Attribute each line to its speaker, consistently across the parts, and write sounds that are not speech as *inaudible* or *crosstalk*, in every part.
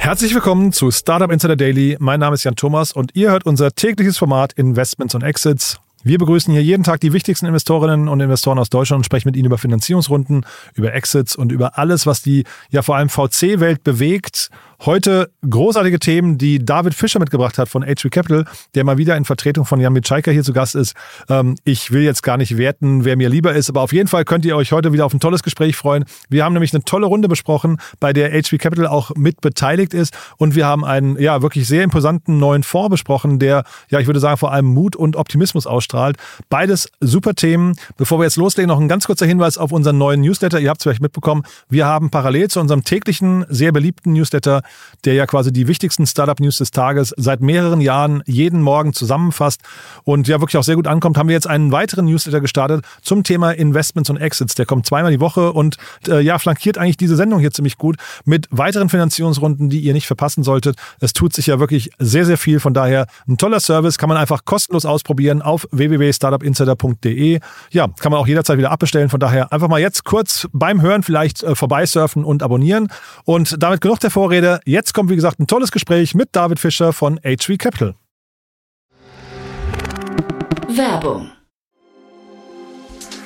Speaker 1: Herzlich willkommen zu Startup Insider Daily. Mein Name ist Jan Thomas und ihr hört unser tägliches Format Investments und Exits. Wir begrüßen hier jeden Tag die wichtigsten Investorinnen und Investoren aus Deutschland und sprechen mit ihnen über Finanzierungsrunden, über Exits und über alles, was die ja vor allem VC-Welt bewegt Heute großartige Themen, die David Fischer mitgebracht hat von H3 Capital, der mal wieder in Vertretung von Jan Mitschaiker hier zu Gast ist. Ähm, ich will jetzt gar nicht werten, wer mir lieber ist, aber auf jeden Fall könnt ihr euch heute wieder auf ein tolles Gespräch freuen. Wir haben nämlich eine tolle Runde besprochen, bei der H3 Capital auch mit beteiligt ist und wir haben einen ja wirklich sehr imposanten neuen Fonds besprochen, der ja ich würde sagen vor allem Mut und Optimismus ausstrahlt. Beides super Themen. Bevor wir jetzt loslegen, noch ein ganz kurzer Hinweis auf unseren neuen Newsletter. Ihr habt es vielleicht mitbekommen, wir haben parallel zu unserem täglichen, sehr beliebten Newsletter der ja quasi die wichtigsten Startup-News des Tages seit mehreren Jahren jeden Morgen zusammenfasst und ja wirklich auch sehr gut ankommt, haben wir jetzt einen weiteren Newsletter gestartet zum Thema Investments und Exits. Der kommt zweimal die Woche und äh, ja, flankiert eigentlich diese Sendung hier ziemlich gut mit weiteren Finanzierungsrunden, die ihr nicht verpassen solltet. Es tut sich ja wirklich sehr, sehr viel. Von daher ein toller Service, kann man einfach kostenlos ausprobieren auf www.startupinsider.de. Ja, kann man auch jederzeit wieder abbestellen. Von daher einfach mal jetzt kurz beim Hören vielleicht äh, vorbeisurfen und abonnieren. Und damit genug der Vorrede. Jetzt kommt, wie gesagt, ein tolles Gespräch mit David Fischer von H3 Capital.
Speaker 2: Werbung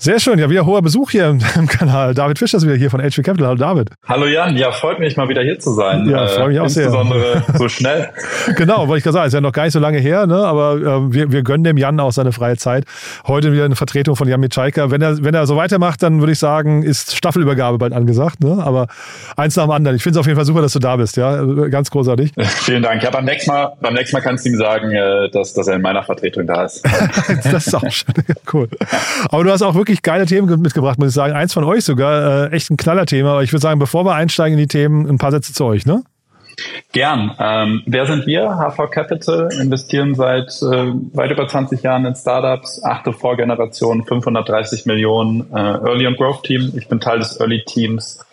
Speaker 1: Sehr schön, ja, wieder hoher Besuch hier im, *laughs* im Kanal. David Fischer ist wieder hier von HV Capital. Hallo David.
Speaker 3: Hallo Jan, ja, freut mich mal wieder hier zu sein.
Speaker 1: Ja, freue mich auch sehr.
Speaker 3: Insbesondere so *laughs* schnell.
Speaker 1: genau, wollte ich gerade sagen, ist ja noch gar nicht so lange her, ne? aber äh, wir, wir gönnen dem Jan auch seine freie Zeit. Heute wieder eine Vertretung von Jan Mitschaiker. Wenn er, wenn er so weitermacht, dann würde ich sagen, ist Staffelübergabe bald angesagt. Ne? Aber eins nach dem anderen. Ich finde es auf jeden Fall super, dass du da bist. Ja, Ganz großartig. *laughs*
Speaker 3: Vielen Dank. Ja, beim nächsten Mal, beim nächsten Mal kannst du ihm sagen, äh, dass, dass er in meiner Vertretung da ist.
Speaker 1: das ist auch schön. cool. Aber du hast auch wirklich geile Themen mitgebracht, muss ich sagen. Eins von euch sogar, äh, echt ein Knallerthema. Aber ich würde sagen, bevor wir einsteigen in die Themen, ein paar Sätze zu euch, ne?
Speaker 3: Gern. Ähm, wer sind wir? HV Capital investieren seit äh, weit über 20 Jahren in Startups, achte Vorgeneration, 530 Millionen äh, Early und Growth Team. Ich bin Teil des Early Teams.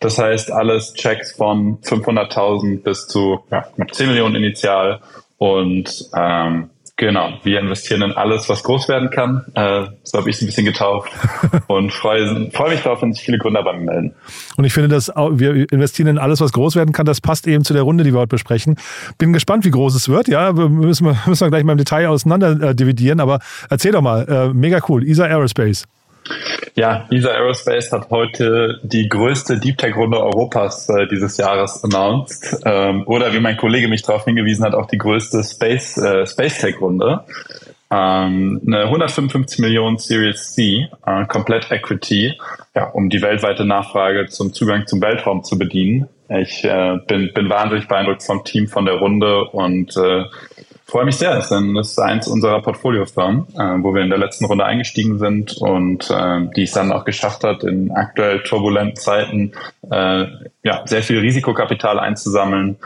Speaker 3: Das heißt, alles Checks von 500.000 bis zu ja, 10 Millionen initial und ähm, Genau, wir investieren in alles, was groß werden kann. Äh, so habe ich es ein bisschen getauft *laughs* und freue, freue mich darauf, wenn sich viele Gründer bei mir melden.
Speaker 1: Und ich finde, dass wir investieren in alles, was groß werden kann. Das passt eben zu der Runde, die wir heute besprechen. Bin gespannt, wie groß es wird. Ja, müssen wir, müssen wir gleich mal im Detail auseinander äh, dividieren. Aber erzähl doch mal, äh, mega cool. ESA Aerospace.
Speaker 3: Ja, ESA Aerospace hat heute die größte Deep Tech Runde Europas äh, dieses Jahres announced. Ähm, oder wie mein Kollege mich darauf hingewiesen hat, auch die größte Space, äh, Space Tech Runde. Ähm, eine 155 Millionen Series C, äh, komplett Equity, ja, um die weltweite Nachfrage zum Zugang zum Weltraum zu bedienen. Ich äh, bin, bin wahnsinnig beeindruckt vom Team, von der Runde und äh, freue mich sehr. Das ist eins unserer Portfoliofirmen, äh, wo wir in der letzten Runde eingestiegen sind und äh, die es dann auch geschafft hat, in aktuell turbulenten Zeiten äh, ja, sehr viel Risikokapital einzusammeln.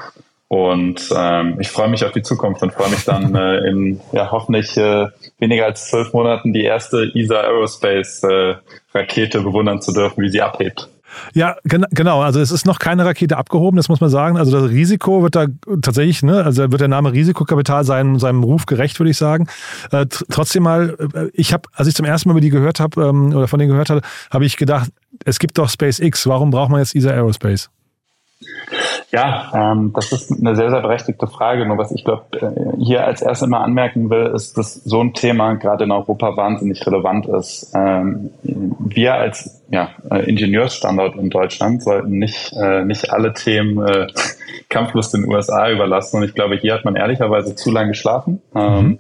Speaker 3: Und ähm, ich freue mich auf die Zukunft und freue mich dann *laughs* äh, in ja, hoffentlich äh, weniger als zwölf Monaten die erste ESA Aerospace äh, Rakete bewundern zu dürfen, wie sie abhebt.
Speaker 1: Ja, gen genau. Also es ist noch keine Rakete abgehoben, das muss man sagen. Also das Risiko wird da tatsächlich, ne, also wird der Name Risikokapital seinem, seinem Ruf gerecht, würde ich sagen. Äh, trotzdem mal, äh, ich habe, als ich zum ersten Mal über die gehört habe ähm, oder von denen gehört habe, habe ich gedacht, es gibt doch SpaceX. Warum braucht man jetzt ESA Aerospace?
Speaker 3: Ja, ähm, das ist eine sehr, sehr berechtigte Frage. Nur was ich glaube, äh, hier als erstes mal anmerken will, ist, dass so ein Thema gerade in Europa wahnsinnig relevant ist. Ähm, wir als ja, äh, Ingenieursstandort in Deutschland sollten nicht, äh, nicht alle Themen äh, *laughs* kampflos den USA überlassen. Und ich glaube, hier hat man ehrlicherweise zu lange geschlafen. Ähm, mhm.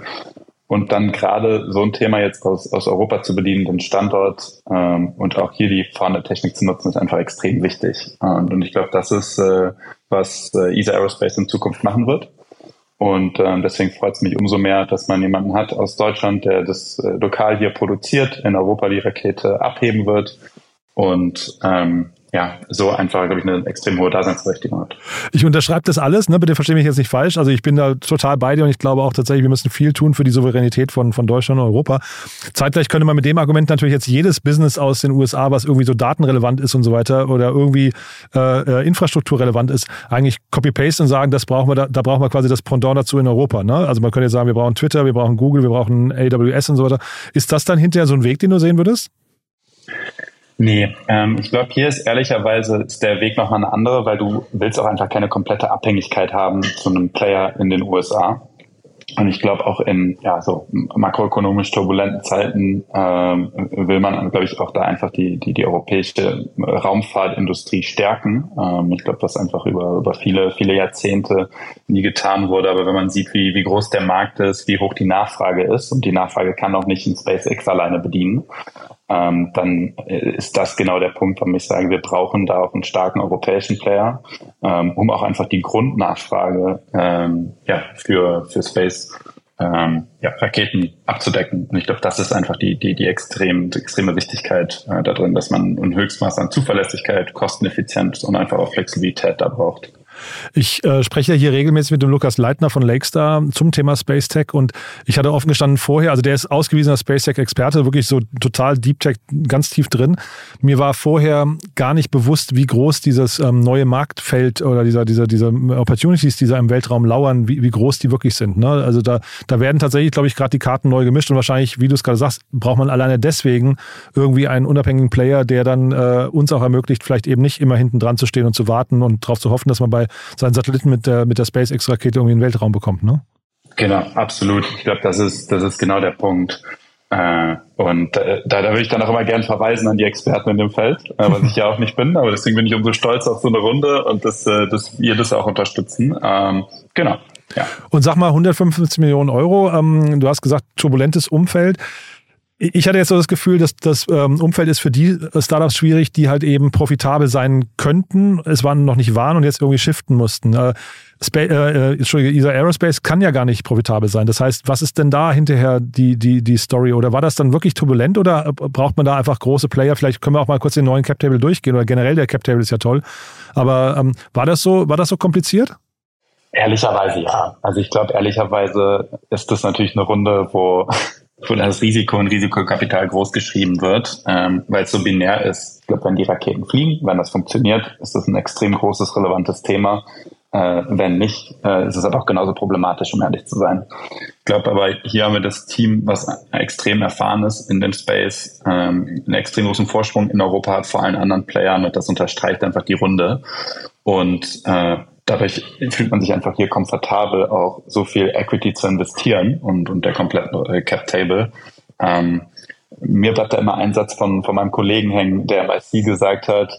Speaker 3: Und dann gerade so ein Thema jetzt aus, aus Europa zu bedienen, den Standort ähm, und auch hier die vorhandene Technik zu nutzen, ist einfach extrem wichtig. Und, und ich glaube, das ist, äh, was äh, ESA Aerospace in Zukunft machen wird. Und ähm, deswegen freut es mich umso mehr, dass man jemanden hat aus Deutschland, der das äh, lokal hier produziert, in Europa die Rakete abheben wird und ähm, ja, so einfach, glaube ich, eine extrem hohe Daseinsberechtigung hat.
Speaker 1: Ich unterschreibe das alles, ne? bitte verstehe mich jetzt nicht falsch. Also ich bin da total bei dir und ich glaube auch tatsächlich, wir müssen viel tun für die Souveränität von, von Deutschland und Europa. Zeitgleich könnte man mit dem Argument natürlich jetzt jedes Business aus den USA, was irgendwie so datenrelevant ist und so weiter oder irgendwie äh, äh infrastrukturrelevant ist, eigentlich copy-paste und sagen, das brauchen wir da, da brauchen wir quasi das Pendant dazu in Europa. Ne? Also man könnte jetzt sagen, wir brauchen Twitter, wir brauchen Google, wir brauchen AWS und so weiter. Ist das dann hinterher so ein Weg, den du sehen würdest?
Speaker 3: Nee, ähm, ich glaube, hier ist ehrlicherweise ist der Weg nochmal eine andere, weil du willst auch einfach keine komplette Abhängigkeit haben zu einem Player in den USA. Und ich glaube auch in ja so makroökonomisch turbulenten Zeiten ähm, will man, glaube ich, auch da einfach die die die europäische Raumfahrtindustrie stärken. Ähm, ich glaube, das einfach über über viele viele Jahrzehnte nie getan wurde. Aber wenn man sieht, wie wie groß der Markt ist, wie hoch die Nachfrage ist und die Nachfrage kann auch nicht in SpaceX alleine bedienen, ähm, dann ist das genau der Punkt, warum ich sage, wir brauchen da auch einen starken europäischen Player, ähm, um auch einfach die Grundnachfrage ähm, ja, für, für Space ähm, ja, Raketen abzudecken. Und ich glaube, das ist einfach die, die, die, extrem, die extreme Wichtigkeit äh, da drin, dass man ein Höchstmaß an Zuverlässigkeit, Kosteneffizienz und einfach auch Flexibilität da braucht.
Speaker 1: Ich äh, spreche ja hier regelmäßig mit dem Lukas Leitner von Lakestar zum Thema Space Tech und ich hatte offen gestanden vorher, also der ist ausgewiesener Space Tech Experte, wirklich so total Deep Tech, ganz tief drin. Mir war vorher gar nicht bewusst, wie groß dieses ähm, neue Marktfeld oder dieser, dieser, diese Opportunities, die da im Weltraum lauern, wie, wie groß die wirklich sind. Ne? Also da, da werden tatsächlich, glaube ich, gerade die Karten neu gemischt und wahrscheinlich, wie du es gerade sagst, braucht man alleine deswegen irgendwie einen unabhängigen Player, der dann äh, uns auch ermöglicht, vielleicht eben nicht immer hinten dran zu stehen und zu warten und darauf zu hoffen, dass man bei seinen Satelliten mit der, mit der SpaceX-Rakete irgendwie in den Weltraum bekommt, ne?
Speaker 3: Genau, absolut. Ich glaube, das ist, das ist genau der Punkt. Äh, und äh, da, da würde ich dann auch immer gern verweisen an die Experten in dem Feld, äh, was ich ja auch nicht bin, aber deswegen bin ich umso stolz auf so eine Runde und dass, äh, dass wir das auch unterstützen. Ähm, genau. Ja.
Speaker 1: Und sag mal, 155 Millionen Euro, ähm, du hast gesagt, turbulentes Umfeld ich hatte jetzt so das Gefühl, dass das ähm, Umfeld ist für die Startups schwierig, die halt eben profitabel sein könnten, es waren noch nicht waren und jetzt irgendwie shiften mussten. Äh, Spa äh, Entschuldige, ESA Aerospace kann ja gar nicht profitabel sein. Das heißt, was ist denn da hinterher die, die, die Story? Oder war das dann wirklich turbulent oder braucht man da einfach große Player? Vielleicht können wir auch mal kurz den neuen Cap Table durchgehen oder generell der Cap Table ist ja toll. Aber ähm, war das so, war das so kompliziert?
Speaker 3: Ehrlicherweise ja. Also ich glaube, ehrlicherweise ist das natürlich eine Runde, wo wo das Risiko und Risikokapital groß geschrieben wird, ähm, weil es so binär ist. Ich glaube, wenn die Raketen fliegen, wenn das funktioniert, ist das ein extrem großes, relevantes Thema. Äh, wenn nicht, äh, ist es aber auch genauso problematisch, um ehrlich zu sein. Ich glaube aber, hier haben wir das Team, was extrem erfahren ist in dem Space, ähm, einen extrem großen Vorsprung in Europa hat vor allen anderen Playern und das unterstreicht einfach die Runde. Und äh, dadurch fühlt man sich einfach hier komfortabel, auch so viel Equity zu investieren und, und der komplette äh, Cap Table. Ähm, mir bleibt da immer ein Satz von, von meinem Kollegen hängen, der bei Sie gesagt hat,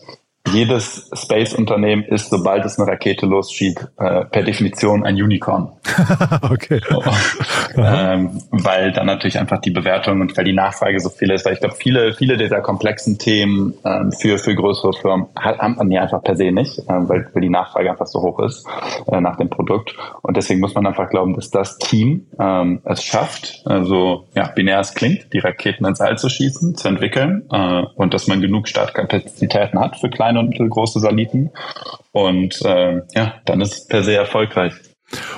Speaker 3: jedes Space-Unternehmen ist, sobald es eine Rakete losschiebt, äh, per Definition ein Unicorn. *laughs*
Speaker 1: okay. *laughs*
Speaker 3: ähm, weil dann natürlich einfach die Bewertung und weil die Nachfrage so viel ist, weil ich glaube, viele, viele dieser komplexen Themen ähm, für, für größere Firmen hat, haben man hier einfach per se nicht, äh, weil, weil die Nachfrage einfach so hoch ist äh, nach dem Produkt. Und deswegen muss man einfach glauben, dass das Team ähm, es schafft, also ja, binär es klingt, die Raketen ins All zu schießen, zu entwickeln äh, und dass man genug Startkapazitäten hat für kleine kleine und mittelgroße Saliten. Und äh, ja, dann ist es per se erfolgreich.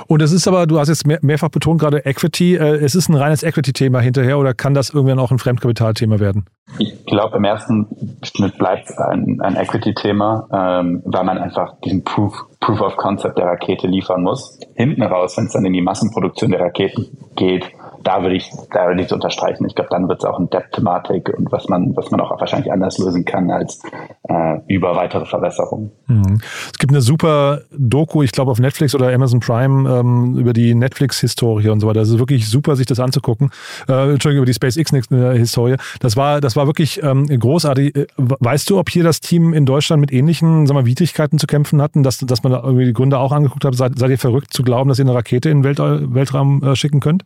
Speaker 1: Und es ist aber, du hast jetzt mehr, mehrfach betont gerade Equity, äh, es ist ein reines Equity-Thema hinterher oder kann das irgendwann auch ein Fremdkapitalthema werden?
Speaker 3: Ich glaube, im ersten Schnitt bleibt es ein, ein Equity-Thema, ähm, weil man einfach diesen Proof, Proof of Concept der Rakete liefern muss. Hinten raus, wenn es dann in die Massenproduktion der Raketen geht, da würde ich, da würde ich es unterstreichen. Ich glaube, dann wird es auch eine Debt-Thematik und was man, was man auch wahrscheinlich anders lösen kann als äh, über weitere Verbesserungen.
Speaker 1: Mhm. Es gibt eine super Doku, ich glaube auf Netflix oder Amazon Prime ähm, über die Netflix-Historie und so weiter. Das ist wirklich super, sich das anzugucken. Äh, Entschuldigung, über die SpaceX-Historie. Das war, das war wirklich ähm, großartig. Äh, weißt du, ob hier das Team in Deutschland mit ähnlichen sagen wir, Widrigkeiten zu kämpfen hatten, dass, dass man da irgendwie die Gründe auch angeguckt hat? Seid, seid ihr verrückt zu glauben, dass ihr eine Rakete in den Welt, Weltraum äh, schicken könnt?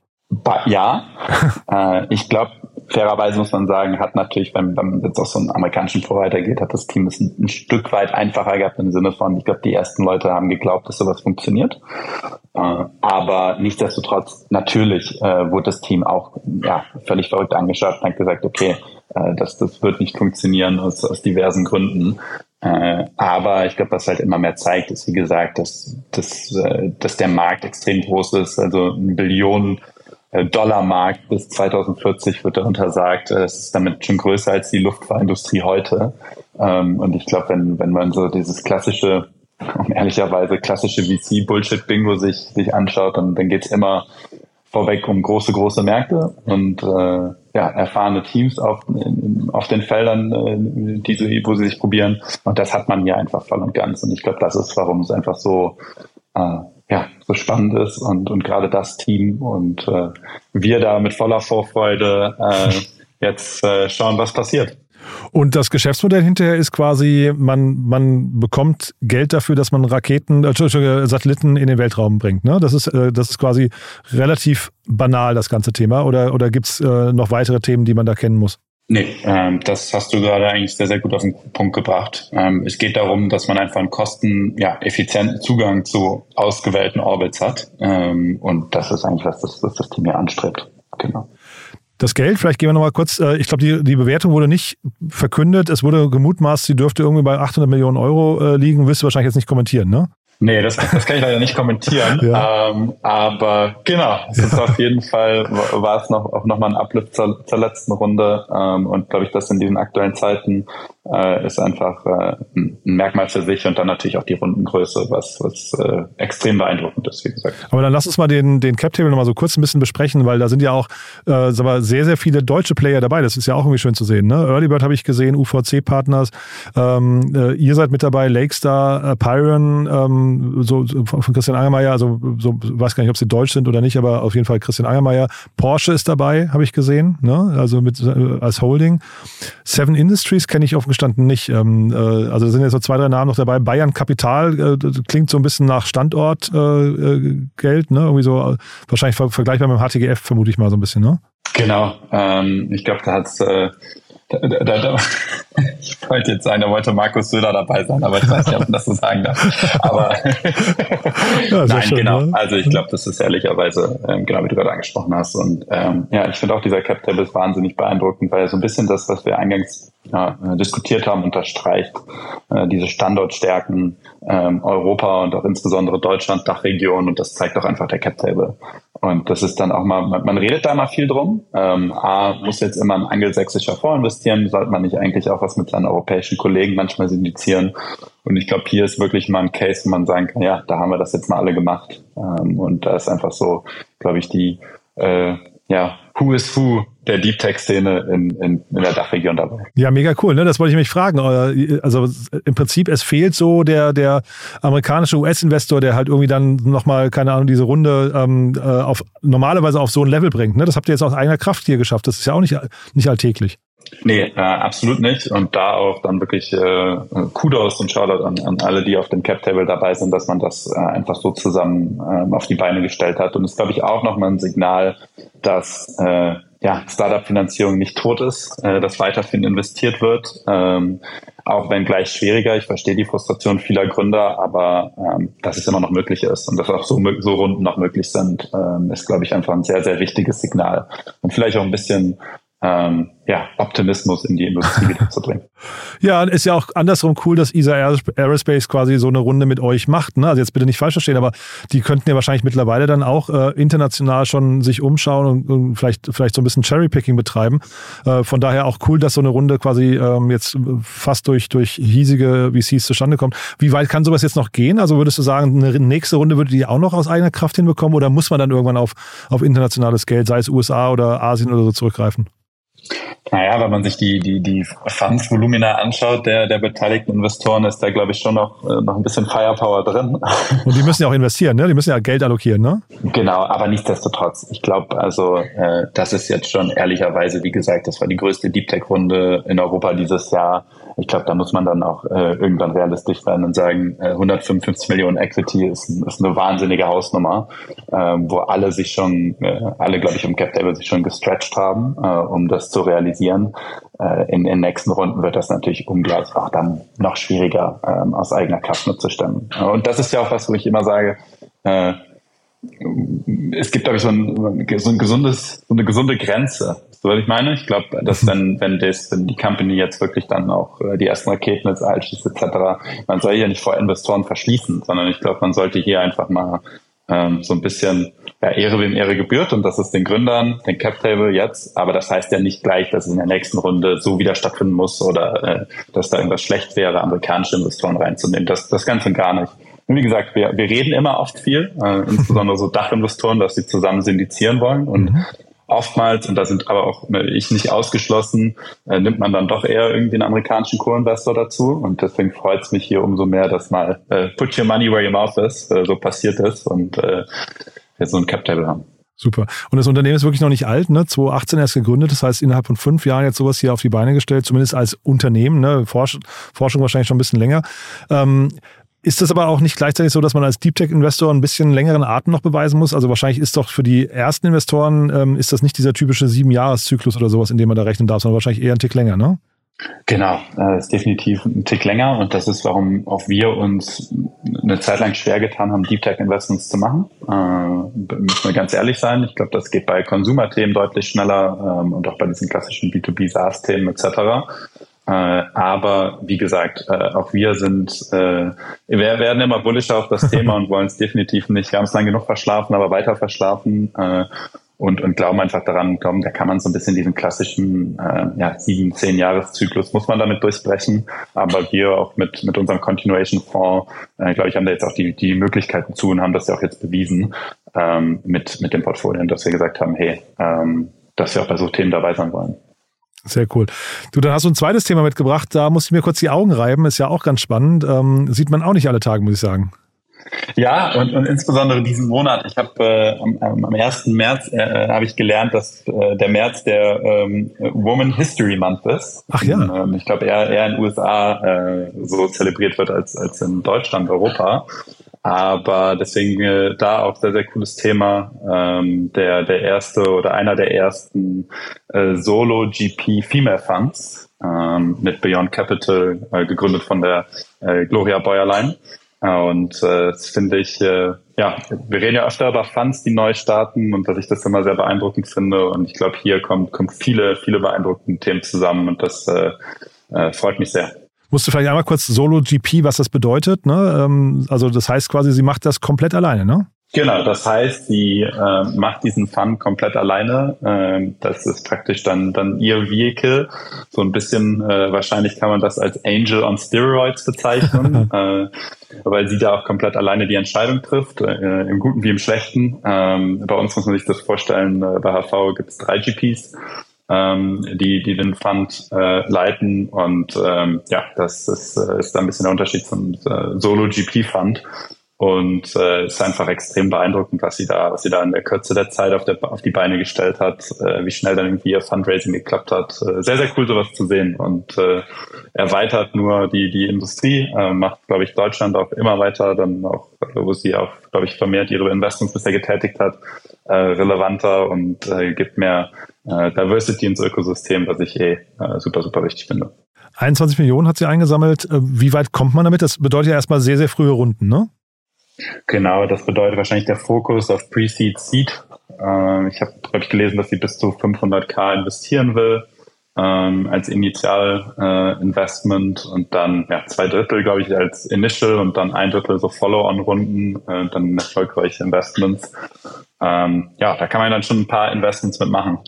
Speaker 3: Ja, *laughs* äh, ich glaube, fairerweise muss man sagen, hat natürlich, wenn, wenn jetzt auch so einen amerikanischen Provider geht, hat das Team es ein, ein, Stück weit einfacher gehabt im Sinne von, ich glaube, die ersten Leute haben geglaubt, dass sowas funktioniert. Äh, aber nichtsdestotrotz, natürlich äh, wurde das Team auch ja, völlig verrückt angeschaut und hat gesagt, okay, äh, das, das wird nicht funktionieren aus, aus diversen Gründen. Äh, aber ich glaube, was halt immer mehr zeigt, ist, wie gesagt, dass, dass, äh, dass der Markt extrem groß ist. Also eine Billion äh, Dollarmarkt bis 2040 wird darunter sagt, äh, es ist damit schon größer als die Luftfahrtindustrie heute. Ähm, und ich glaube, wenn, wenn man so dieses klassische, *laughs* ehrlicherweise klassische VC-Bullshit-Bingo sich, sich anschaut, dann, dann geht's immer vorweg um große, große Märkte und äh, ja, erfahrene Teams auf, in, auf den Feldern, äh, die sie, wo sie sich probieren. Und das hat man hier einfach voll und ganz. Und ich glaube, das ist, warum es einfach so äh, ja, so spannend ist und, und gerade das Team und äh, wir da mit voller Vorfreude äh, jetzt äh, schauen, was passiert.
Speaker 1: Und das Geschäftsmodell hinterher ist quasi, man, man bekommt Geld dafür, dass man Raketen, äh, Satelliten in den Weltraum bringt. Ne? Das, ist, äh, das ist quasi relativ banal, das ganze Thema. Oder, oder gibt es äh, noch weitere Themen, die man da kennen muss?
Speaker 3: Nee, ähm, das hast du gerade eigentlich sehr, sehr gut auf den Punkt gebracht. Ähm, es geht darum, dass man einfach einen kosten, ja, Zugang zu ausgewählten Orbits hat. Ähm, und das ist eigentlich was, das, was das Team hier anstrebt. Genau.
Speaker 1: Das Geld, vielleicht gehen wir nochmal kurz, äh, ich glaube, die, die Bewertung wurde nicht verkündet. Es wurde gemutmaßt, sie dürfte irgendwie bei 800 Millionen Euro äh, liegen. Willst du wahrscheinlich jetzt nicht kommentieren, ne?
Speaker 3: Nee, das, das kann ich leider nicht kommentieren. ja. ähm, aber genau, es ist auf jeden Fall, war es noch, auch nochmal ein Uplift zur, zur letzten Runde. Ähm, und glaube ich, dass in diesen aktuellen Zeiten äh, ist einfach äh, ein Merkmal für sich und dann natürlich auch die Rundengröße, was, was äh, extrem beeindruckend ist, wie gesagt.
Speaker 1: Aber dann lass uns mal den, den Cap-Table nochmal so kurz ein bisschen besprechen, weil da sind ja auch äh, sag mal, sehr, sehr viele deutsche Player dabei. Das ist ja auch irgendwie schön zu sehen. Ne? Earlybird habe ich gesehen, UVC-Partners, ähm, äh, ihr seid mit dabei, Lakestar, äh, Pyron, ähm, so, von Christian Angermeier, also so, weiß gar nicht, ob sie deutsch sind oder nicht, aber auf jeden Fall Christian Angermeier. Porsche ist dabei, habe ich gesehen, ne? also mit äh, als Holding. Seven Industries kenne ich offen gestanden nicht. Ähm, äh, also da sind jetzt so zwei, drei Namen noch dabei. Bayern Kapital äh, klingt so ein bisschen nach Standortgeld, äh, äh, ne? Irgendwie so äh, wahrscheinlich ver vergleichbar mit dem HTGF, vermute ich mal so ein bisschen, ne?
Speaker 3: Genau. Ähm, ich glaube, da hat's äh, da, da, da, *laughs* ich wollte jetzt sagen, da wollte Markus Söder dabei sein, aber ich weiß nicht, ob man das so sagen darf. Aber *laughs* *laughs* ja, nein, schön, genau. Ne? Also ich glaube, das ist ehrlicherweise, ähm, genau wie du gerade angesprochen hast. Und ähm, ja, ich finde auch dieser Cap Table ist wahnsinnig beeindruckend, weil so ein bisschen das, was wir eingangs ja, äh, diskutiert haben, unterstreicht äh, diese Standortstärken ähm, Europa und auch insbesondere Deutschland, Dachregion und das zeigt auch einfach der Cap Table. Und das ist dann auch mal, man, man redet da mal viel drum. Ähm, A, muss jetzt immer ein angelsächsischer Fonds investieren, sollte man nicht eigentlich auch was mit seinen europäischen Kollegen manchmal syndizieren. Und ich glaube, hier ist wirklich mal ein Case, wo man sagen kann, ja, da haben wir das jetzt mal alle gemacht. Ähm, und da ist einfach so, glaube ich, die äh, ja, Who is Who der Deep Tech-Szene in, in, in der Dachregion dabei.
Speaker 1: Ja, mega cool. Ne? Das wollte ich mich fragen. Also im Prinzip, es fehlt so der, der amerikanische US-Investor, der halt irgendwie dann nochmal, keine Ahnung, diese Runde ähm, äh, auf normalerweise auf so ein Level bringt. Ne? Das habt ihr jetzt aus eigener Kraft hier geschafft. Das ist ja auch nicht, nicht alltäglich.
Speaker 3: Nee, äh, absolut nicht. Und da auch dann wirklich äh, Kudos und Shoutout an, an alle, die auf dem Cap-Table dabei sind, dass man das äh, einfach so zusammen äh, auf die Beine gestellt hat. Und es ist, glaube ich, auch nochmal ein Signal, dass äh, ja, Startup-Finanzierung nicht tot ist, äh, dass weiterhin investiert wird. Ähm, auch wenn gleich schwieriger. Ich verstehe die Frustration vieler Gründer, aber ähm, dass es immer noch möglich ist und dass auch so, so Runden noch möglich sind, ähm, ist, glaube ich, einfach ein sehr, sehr wichtiges Signal. Und vielleicht auch ein bisschen ähm, ja, Optimismus in die Industrie wieder zu bringen. *laughs*
Speaker 1: Ja, ist ja auch andersrum cool, dass ESA Aerospace quasi so eine Runde mit euch macht. Ne? Also jetzt bitte nicht falsch verstehen, aber die könnten ja wahrscheinlich mittlerweile dann auch äh, international schon sich umschauen und, und, vielleicht, vielleicht so ein bisschen Cherrypicking betreiben. Äh, von daher auch cool, dass so eine Runde quasi ähm, jetzt fast durch, durch hiesige VCs zustande kommt. Wie weit kann sowas jetzt noch gehen? Also würdest du sagen, eine nächste Runde würdet ihr auch noch aus eigener Kraft hinbekommen oder muss man dann irgendwann auf, auf internationales Geld, sei es USA oder Asien oder so, zurückgreifen?
Speaker 3: Naja, wenn man sich die, die, die Funds-Volumina anschaut, der, der beteiligten Investoren, ist da, glaube ich, schon noch, äh, noch ein bisschen Firepower drin. *laughs*
Speaker 1: Und die müssen ja auch investieren, ne? Die müssen ja Geld allokieren, ne?
Speaker 3: Genau, aber nichtsdestotrotz. Ich glaube, also, äh, das ist jetzt schon ehrlicherweise, wie gesagt, das war die größte Deep Tech-Runde in Europa dieses Jahr ich glaube, da muss man dann auch äh, irgendwann realistisch sein und sagen, äh, 155 Millionen Equity ist, ist eine wahnsinnige Hausnummer, äh, wo alle sich schon, äh, alle, glaube ich, im Cap Table sich schon gestretched haben, äh, um das zu realisieren. Äh, in den nächsten Runden wird das natürlich ungleich auch dann noch schwieriger, äh, aus eigener Kraft mitzustemmen. Und das ist ja auch was, wo ich immer sage, es gibt, glaube ich, so ein, so ein gesundes, so eine gesunde Grenze so was ich meine? Ich glaube, dass wenn, *laughs* wenn das, wenn die Company jetzt wirklich dann auch äh, die ersten Raketen ins All schießt, etc., man soll ja nicht vor Investoren verschließen, sondern ich glaube, man sollte hier einfach mal ähm, so ein bisschen ja, Ehre wem Ehre gebührt und das ist den Gründern, den Cap Table jetzt, aber das heißt ja nicht gleich, dass es in der nächsten Runde so wieder stattfinden muss oder äh, dass da irgendwas schlecht wäre, amerikanische Investoren reinzunehmen. Das, das Ganze gar nicht. Und wie gesagt, wir, wir reden immer oft viel, äh, insbesondere so Dachinvestoren, dass sie zusammen syndizieren wollen. Und mhm oftmals, und da sind aber auch ne, ich nicht ausgeschlossen, äh, nimmt man dann doch eher irgendwie einen amerikanischen Co-Investor dazu. Und deswegen freut es mich hier umso mehr, dass mal äh, put your money where your mouth is, äh, so passiert ist und äh, jetzt so ein Cap-Table haben.
Speaker 1: Super. Und das Unternehmen ist wirklich noch nicht alt, ne? 2018 erst gegründet, das heißt innerhalb von fünf Jahren jetzt sowas hier auf die Beine gestellt, zumindest als Unternehmen, ne? Forsch Forschung wahrscheinlich schon ein bisschen länger. Ähm, ist das aber auch nicht gleichzeitig so, dass man als Deep Tech-Investor ein bisschen längeren Atem noch beweisen muss? Also wahrscheinlich ist doch für die ersten Investoren, ähm, ist das nicht dieser typische Sieben-Jahres-Zyklus oder sowas, in dem man da rechnen darf, sondern wahrscheinlich eher ein Tick länger, ne?
Speaker 3: Genau, das äh, ist definitiv ein Tick länger und das ist, warum auch wir uns eine Zeit lang schwer getan haben, Deep Tech Investments zu machen. Äh, müssen wir ganz ehrlich sein. Ich glaube, das geht bei Consumer-Themen deutlich schneller ähm, und auch bei diesen klassischen B2B SaaS-Themen etc. Äh, aber wie gesagt, äh, auch wir sind, äh, wir werden immer bullischer auf das Thema und wollen es definitiv nicht. Wir haben es lang genug verschlafen, aber weiter verschlafen und, und glauben einfach daran, glauben, da kann man so ein bisschen diesen klassischen ja, sieben, zehn Jahreszyklus muss man damit durchbrechen. Aber wir auch mit, mit unserem Continuation Fonds, glaube ich, haben da jetzt auch die, die Möglichkeiten zu und haben das ja auch jetzt bewiesen ähm, mit, mit dem Portfolio, dass wir gesagt haben, hey, ähm, dass wir auch bei so Themen dabei sein wollen.
Speaker 1: Sehr cool. Du, dann hast du ein zweites Thema mitgebracht, da musste ich mir kurz die Augen reiben, ist ja auch ganz spannend. Ähm, sieht man auch nicht alle Tage, muss ich sagen.
Speaker 3: Ja, und, und insbesondere diesen Monat. Ich habe äh, am, am 1. März äh, habe ich gelernt, dass äh, der März der ähm, Woman History Month ist.
Speaker 1: Ach ja.
Speaker 3: Ähm, ich glaube, eher, eher in den USA äh, so zelebriert wird als, als in Deutschland, Europa. Aber deswegen äh, da auch sehr, sehr cooles Thema. Ähm, der, der erste oder einer der ersten äh, Solo-GP Female Funds ähm, mit Beyond Capital, äh, gegründet von der äh, Gloria Bäuerlein. Und äh, das finde ich, äh, ja, wir reden ja öfter über Funds, die neu starten und dass ich das immer sehr beeindruckend finde. Und ich glaube, hier kommt, kommt viele, viele beeindruckende Themen zusammen und das äh, äh, freut mich sehr.
Speaker 1: Musst du vielleicht einmal kurz Solo GP, was das bedeutet? Ne? Ähm, also das heißt quasi, sie macht das komplett alleine, ne?
Speaker 3: Genau, das heißt, sie äh, macht diesen Fund komplett alleine. Ähm, das ist praktisch dann dann ihr Vehicle. So ein bisschen, äh, wahrscheinlich kann man das als Angel on Steroids bezeichnen, *laughs* äh, weil sie da auch komplett alleine die Entscheidung trifft, äh, im Guten wie im Schlechten. Ähm, bei uns muss man sich das vorstellen, äh, bei HV gibt es drei GPs ähm, die, die den Fund äh, leiten. Und ähm, ja, das ist, äh, ist ein bisschen der Unterschied zum äh, Solo-GP-Fund. Und äh, ist einfach extrem beeindruckend, was sie da, was sie da in der Kürze der Zeit auf, der, auf die Beine gestellt hat, äh, wie schnell dann irgendwie ihr Fundraising geklappt hat. Äh, sehr, sehr cool, sowas zu sehen. Und äh, erweitert nur die, die Industrie, äh, macht, glaube ich, Deutschland auch immer weiter, dann auch, wo sie auch, glaube ich, vermehrt ihre Investments bisher getätigt hat, äh, relevanter und äh, gibt mehr äh, Diversity ins Ökosystem, was ich eh äh, super, super wichtig finde.
Speaker 1: 21 Millionen hat sie eingesammelt. Äh, wie weit kommt man damit? Das bedeutet ja erstmal sehr, sehr frühe Runden, ne?
Speaker 3: Genau, das bedeutet wahrscheinlich der Fokus auf Pre-Seed Seed. Äh, ich habe, glaube ich, gelesen, dass sie bis zu 500k investieren will. ähm, als Initial-Investment äh, und dann ja, zwei Drittel, glaube ich, als Initial und dann ein Drittel so Follow-on-Runden, äh, dann erfolgreiche Investments. Ähm, ja, da kann man dann schon ein paar Investments mitmachen.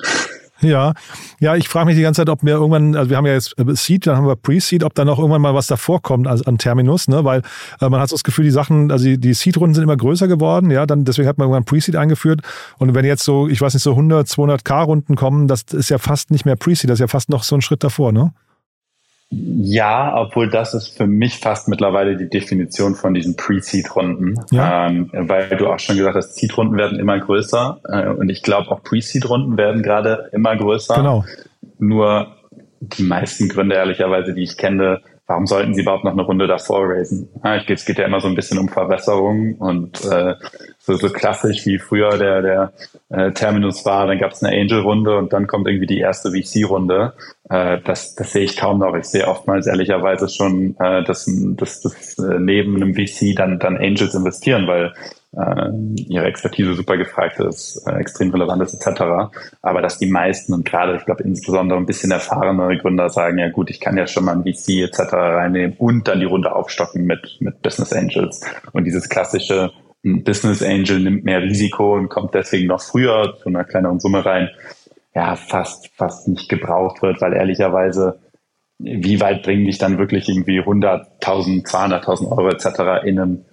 Speaker 1: Ja, ja, ich frage mich die ganze Zeit, ob mir irgendwann, also wir haben ja jetzt äh, Seed, dann haben wir Pre-Seed, ob da noch irgendwann mal was davor kommt also an Terminus, ne? Weil äh, man hat so das Gefühl, die Sachen, also die, die Seed-Runden sind immer größer geworden, ja, dann deswegen hat man irgendwann Pre-Seed eingeführt. Und wenn jetzt so, ich weiß nicht, so 100, 200 K-Runden kommen, das ist ja fast nicht mehr Pre-Seed, das ist ja fast noch so ein Schritt davor, ne?
Speaker 3: Ja, obwohl das ist für mich fast mittlerweile die Definition von diesen Pre-Seed-Runden, ja. ähm, weil du auch schon gesagt hast, Seed-Runden werden immer größer äh, und ich glaube auch Pre-Seed-Runden werden gerade immer größer. Genau. Nur die meisten Gründe ehrlicherweise, die ich kenne, warum sollten sie überhaupt noch eine Runde davor raisen? Ja, es geht ja immer so ein bisschen um Verwässerung und äh, so, so klassisch wie früher der, der äh, Terminus war, dann gab es eine Angel-Runde und dann kommt irgendwie die erste VC-Runde. Äh, das, das sehe ich kaum noch. Ich sehe oftmals ehrlicherweise schon, äh, dass, dass, dass äh, neben einem VC dann, dann Angels investieren, weil äh, ihre Expertise super gefragt ist, äh, extrem relevant ist etc. Aber dass die meisten und gerade, ich glaube, insbesondere ein bisschen erfahrenere Gründer sagen, ja gut, ich kann ja schon mal ein VC etc. reinnehmen und dann die Runde aufstocken mit, mit Business Angels. Und dieses klassische ein Business Angel nimmt mehr Risiko und kommt deswegen noch früher zu einer kleineren Summe rein, ja, fast, fast nicht gebraucht wird, weil ehrlicherweise, wie weit bringen dich dann wirklich irgendwie 100.000, 200.000 Euro etc. in einem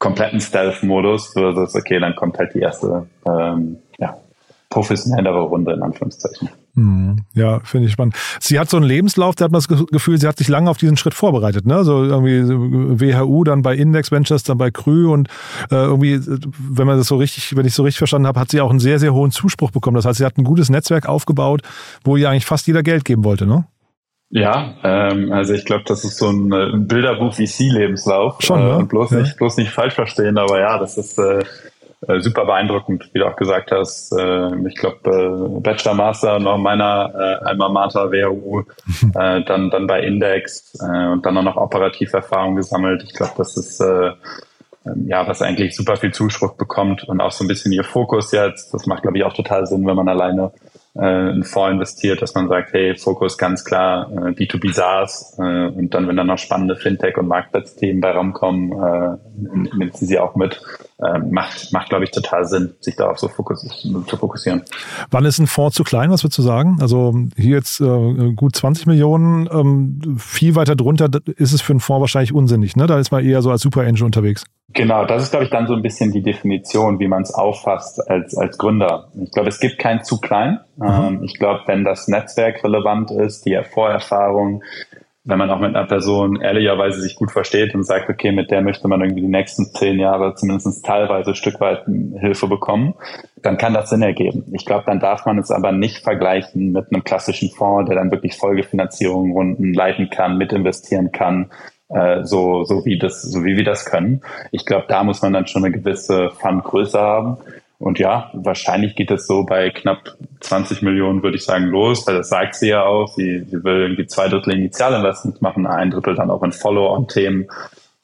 Speaker 3: kompletten Stealth-Modus versus, okay, dann kommt halt die erste, ähm, ja, professionellere Runde in Anführungszeichen.
Speaker 1: Hm, ja, finde ich spannend. Sie hat so einen Lebenslauf, da hat man das Gefühl, sie hat sich lange auf diesen Schritt vorbereitet. Ne? So irgendwie WHU, dann bei Index Ventures, dann bei Krü und äh, irgendwie, wenn man das so richtig, wenn ich so richtig verstanden habe, hat sie auch einen sehr, sehr hohen Zuspruch bekommen. Das heißt, sie hat ein gutes Netzwerk aufgebaut, wo ihr eigentlich fast jeder Geld geben wollte, ne?
Speaker 3: Ja, ähm, also ich glaube, das ist so ein, äh, ein Bilderbuch wie Sie-Lebenslauf. Schon, ne? Äh, bloß, ja. nicht, bloß nicht falsch verstehen, aber ja, das ist äh, äh, super beeindruckend, wie du auch gesagt hast. Äh, ich glaube, äh, Bachelor Master noch meiner äh, Alma Mater WHU, *laughs* äh, dann, dann bei Index äh, und dann auch noch operativ Erfahrung gesammelt. Ich glaube, das ist äh, ähm, ja, was eigentlich super viel Zuspruch bekommt und auch so ein bisschen ihr Fokus jetzt. Das macht, glaube ich, auch total Sinn, wenn man alleine äh, einen Fonds investiert, dass man sagt, hey, Fokus ganz klar äh, B2B SaaS äh, und dann, wenn dann noch spannende Fintech- und Marktplatzthemen bei rumkommen, äh, nimmt sie sie auch mit. Äh, macht, macht glaube ich, total Sinn, sich darauf so fokus zu fokussieren.
Speaker 1: Wann ist ein Fonds zu klein, was würdest du sagen? Also hier jetzt äh, gut 20 Millionen, ähm, viel weiter drunter ist es für einen Fonds wahrscheinlich unsinnig. Ne? Da ist man eher so als Super Angel unterwegs.
Speaker 3: Genau, das ist, glaube ich, dann so ein bisschen die Definition, wie man es auffasst als, als Gründer. Ich glaube, es gibt kein zu klein. Mhm. Ähm, ich glaube, wenn das Netzwerk relevant ist, die Vorerfahrung, wenn man auch mit einer Person ehrlicherweise sich gut versteht und sagt, okay, mit der möchte man irgendwie die nächsten zehn Jahre zumindest teilweise ein Stück weit Hilfe bekommen, dann kann das Sinn ergeben. Ich glaube, dann darf man es aber nicht vergleichen mit einem klassischen Fonds, der dann wirklich Folgefinanzierungen Runden leiten kann, mitinvestieren kann, äh, so, so wie das, so wie wir das können. Ich glaube, da muss man dann schon eine gewisse Fundgröße haben. Und ja, wahrscheinlich geht es so bei knapp 20 Millionen, würde ich sagen, los, weil das sagt sie ja auch. Sie, sie will irgendwie zwei Drittel Initialinvestments machen, ein Drittel dann auch in Follow-on-Themen,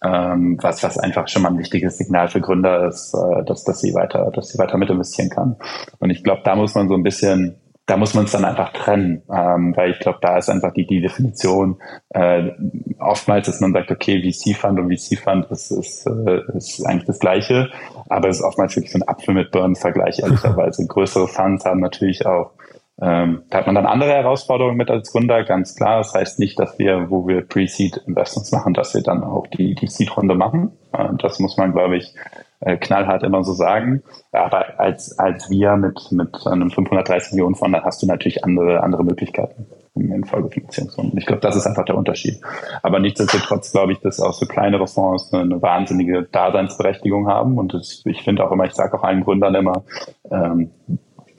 Speaker 3: ähm, was, was einfach schon mal ein wichtiges Signal für Gründer ist, äh, dass, dass sie weiter, dass sie weiter mit investieren kann. Und ich glaube, da muss man so ein bisschen da muss man es dann einfach trennen, ähm, weil ich glaube, da ist einfach die, die Definition äh, oftmals, dass man sagt, okay, VC-Fund und VC-Fund ist, ist, äh, ist eigentlich das Gleiche, aber es ist oftmals wirklich so ein Apfel mit Birnen-Vergleich, ehrlicherweise. *laughs* Größere Funds haben natürlich auch ähm, da hat man dann andere Herausforderungen mit als Gründer, ganz klar. Das heißt nicht, dass wir, wo wir Pre-Seed-Investments machen, dass wir dann auch die, die Seed-Runde machen. Äh, das muss man, glaube ich, äh, knallhart immer so sagen. Aber als, als wir mit, mit einem 530 Millionen Fonds, dann hast du natürlich andere, andere Möglichkeiten in Folgefinanzierungsrunden. Ich glaube, das ist einfach der Unterschied. Aber nichtsdestotrotz glaube ich, dass auch so kleinere Fonds eine, eine wahnsinnige Daseinsberechtigung haben. Und das, ich finde auch immer, ich sage auch allen Gründern immer, ähm,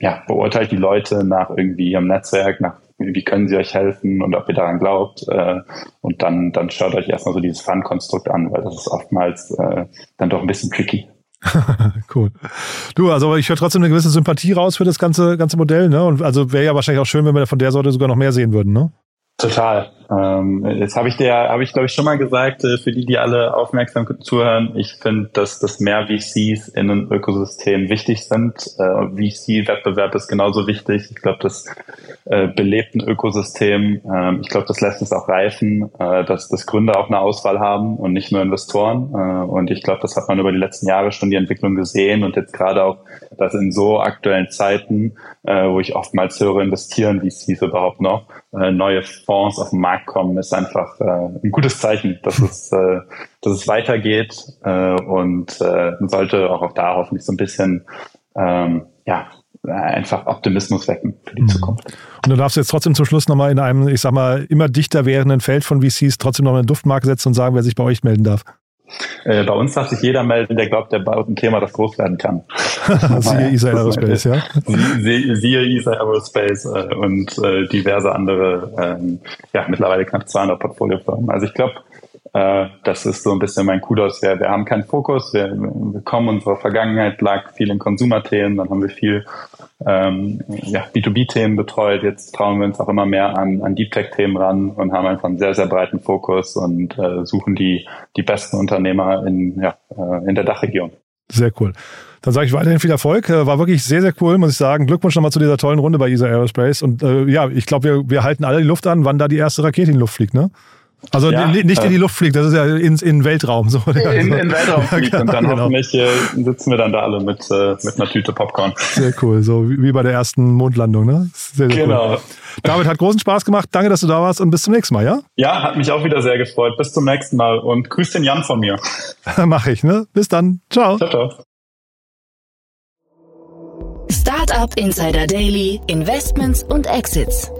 Speaker 3: ja, beurteilt die Leute nach irgendwie ihrem Netzwerk, nach wie können sie euch helfen und ob ihr daran glaubt. Äh, und dann, dann schaut euch erstmal so dieses Fun-Konstrukt an, weil das ist oftmals äh, dann doch ein bisschen tricky. *laughs*
Speaker 1: cool. Du, also ich höre trotzdem eine gewisse Sympathie raus für das ganze, ganze Modell, ne? Und also wäre ja wahrscheinlich auch schön, wenn wir von der Sorte sogar noch mehr sehen würden, ne?
Speaker 3: Total. Ähm, das habe ich dir, habe ich glaube ich schon mal gesagt, äh, für die, die alle aufmerksam zuhören. Ich finde, dass, dass mehr VCs in einem Ökosystem wichtig sind. Äh, VC-Wettbewerb ist genauso wichtig. Ich glaube, das äh, belebt ein Ökosystem. Ähm, ich glaube, das lässt es auch reifen, äh, dass, dass Gründer auch eine Auswahl haben und nicht nur Investoren. Äh, und ich glaube, das hat man über die letzten Jahre schon die Entwicklung gesehen und jetzt gerade auch, dass in so aktuellen Zeiten, äh, wo ich oftmals höre, investieren VCs überhaupt noch, äh, neue Fonds auf den Markt kommen, ist einfach äh, ein gutes Zeichen, dass *laughs* es, äh, dass es weitergeht äh, und äh, sollte auch, auch da hoffentlich so ein bisschen ähm, ja, einfach Optimismus wecken für die mhm. Zukunft.
Speaker 1: Und du darfst jetzt trotzdem zum Schluss nochmal in einem, ich sag mal, immer dichter werdenden Feld von VCs trotzdem noch eine Duftmarke setzen und sagen, wer sich bei euch melden darf.
Speaker 3: Äh, bei uns darf sich jeder melden, der glaubt, der baut ein Thema, das groß werden kann. *laughs*
Speaker 1: siehe ESA Aerospace, ja?
Speaker 3: Sie, siehe ESA Aerospace äh, und äh, diverse andere, ähm, ja, mittlerweile knapp 200 Portfoliofirmen. Also ich glaube, das ist so ein bisschen mein Kudos. Wir, wir haben keinen Fokus, wir, wir kommen, unsere Vergangenheit lag viel in Konsumerthemen, dann haben wir viel ähm, ja, B2B-Themen betreut. Jetzt trauen wir uns auch immer mehr an, an Deep Tech-Themen ran und haben einfach einen sehr, sehr breiten Fokus und äh, suchen die, die besten Unternehmer in, ja, äh, in der Dachregion.
Speaker 1: Sehr cool. Dann sage ich weiterhin viel Erfolg. Äh, war wirklich sehr, sehr cool, muss ich sagen. Glückwunsch nochmal zu dieser tollen Runde bei ESA Aerospace. Und äh, ja, ich glaube, wir, wir halten alle die Luft an, wann da die erste Rakete in die Luft fliegt, ne? Also ja, nicht in die Luft fliegt, das ist ja in, in Weltraum. So.
Speaker 3: In, in Weltraum fliegt und dann genau. hoffentlich äh, sitzen wir dann da alle mit, äh, mit einer Tüte Popcorn.
Speaker 1: Sehr cool, so wie bei der ersten Mondlandung. Ne? Sehr, sehr genau. Cool. David, hat großen Spaß gemacht. Danke, dass du da warst und bis zum nächsten Mal, ja?
Speaker 3: Ja, hat mich auch wieder sehr gefreut. Bis zum nächsten Mal und grüß den Jan von mir. *laughs*
Speaker 1: Mach ich, ne? Bis dann. Ciao. Ciao, ciao.
Speaker 2: Startup Insider Daily, Investments und Exits.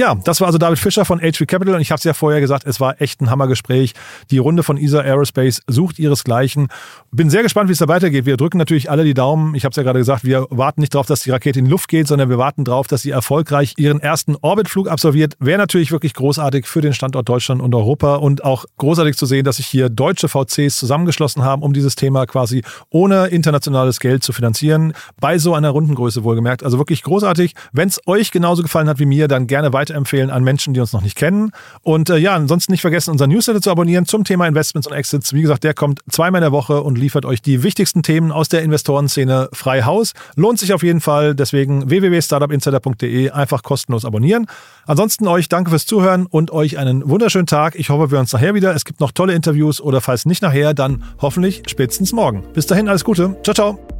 Speaker 1: Ja, das war also David Fischer von HV Capital und ich habe es ja vorher gesagt, es war echt ein Hammergespräch. Die Runde von ESA Aerospace sucht ihresgleichen. Bin sehr gespannt, wie es da weitergeht. Wir drücken natürlich alle die Daumen. Ich habe es ja gerade gesagt, wir warten nicht darauf, dass die Rakete in die Luft geht, sondern wir warten darauf, dass sie erfolgreich ihren ersten Orbitflug absolviert. Wäre natürlich wirklich großartig für den Standort Deutschland und Europa und auch großartig zu sehen, dass sich hier deutsche VCs zusammengeschlossen haben, um dieses Thema quasi ohne internationales Geld zu finanzieren. Bei so einer Rundengröße wohlgemerkt. Also wirklich großartig. Wenn es euch genauso gefallen hat wie mir, dann gerne weiter weiterempfehlen an Menschen, die uns noch nicht kennen. Und äh, ja, ansonsten nicht vergessen, unseren Newsletter zu abonnieren zum Thema Investments und Exits. Wie gesagt, der kommt zweimal in der Woche und liefert euch die wichtigsten Themen aus der Investorenszene frei Haus. Lohnt sich auf jeden Fall. Deswegen www.startupinsider.de einfach kostenlos abonnieren. Ansonsten euch danke fürs Zuhören und euch einen wunderschönen Tag. Ich hoffe, wir uns nachher wieder. Es gibt noch tolle Interviews oder falls nicht nachher, dann hoffentlich spätestens morgen. Bis dahin alles Gute. Ciao, ciao.